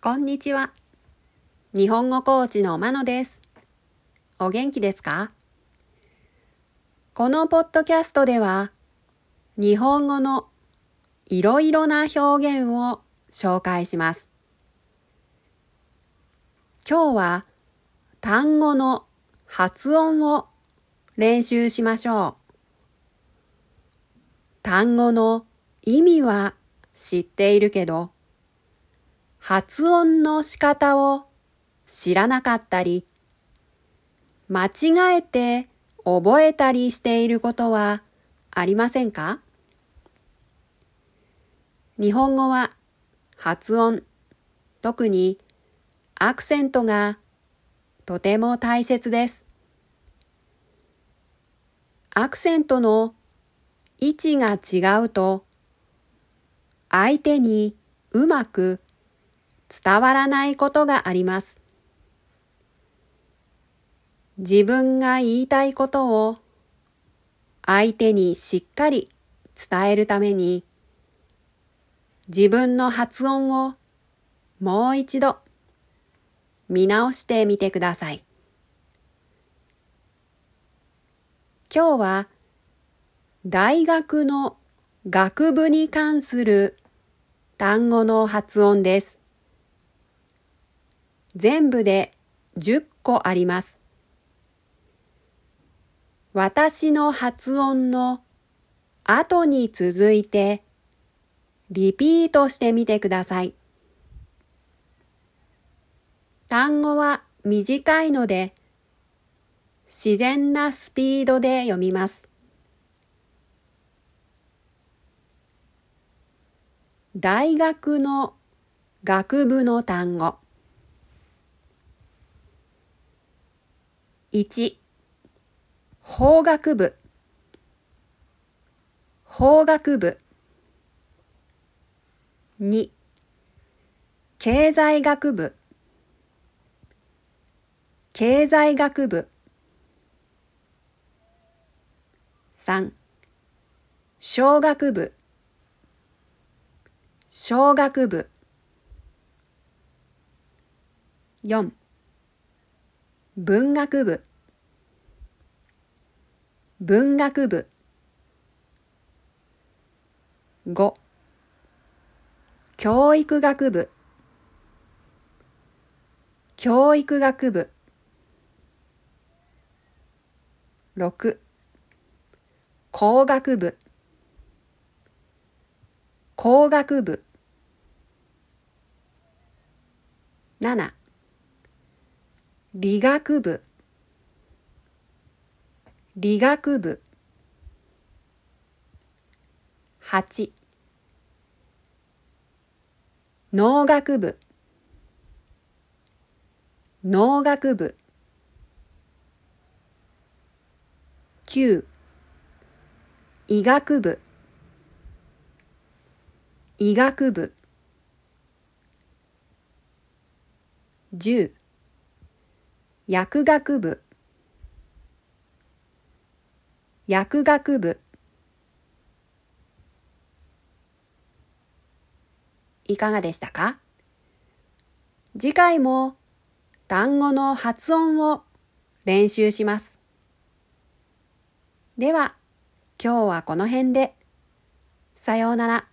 こんにちは。日本語コーチのまのです。お元気ですか？このポッドキャストでは、日本語のいろいろな表現を紹介します。今日は単語の発音を練習しましょう。単語の意味は知っているけど、発音の仕方を知らなかったり、間違えて覚えたりしていることはありませんか？日本語は発音、特にアクセントがとても大切です。アクセントの位置が違うと相手にうまく伝わらないことがあります。自分が言いたいことを相手にしっかり伝えるために自分の発音をもう一度見直してみてください。今日は大学の学部に関する単語の発音です。全部で10個あります。私の発音の後に続いてリピートしてみてください。単語は短いので自然なスピードで読みます。大学の学部の単語1法学部。法学部。2経済学部。経済学部。3小学部。小学部。4文学部。文学部。5教育学部。教育学部。6工学部。工学部。7理学部。理学部。8農学部。農学部。9医学部。医学部。10薬学部薬学部いかがでしたか？次回も単語の発音を練習します。では、今日はこの辺で。さようなら。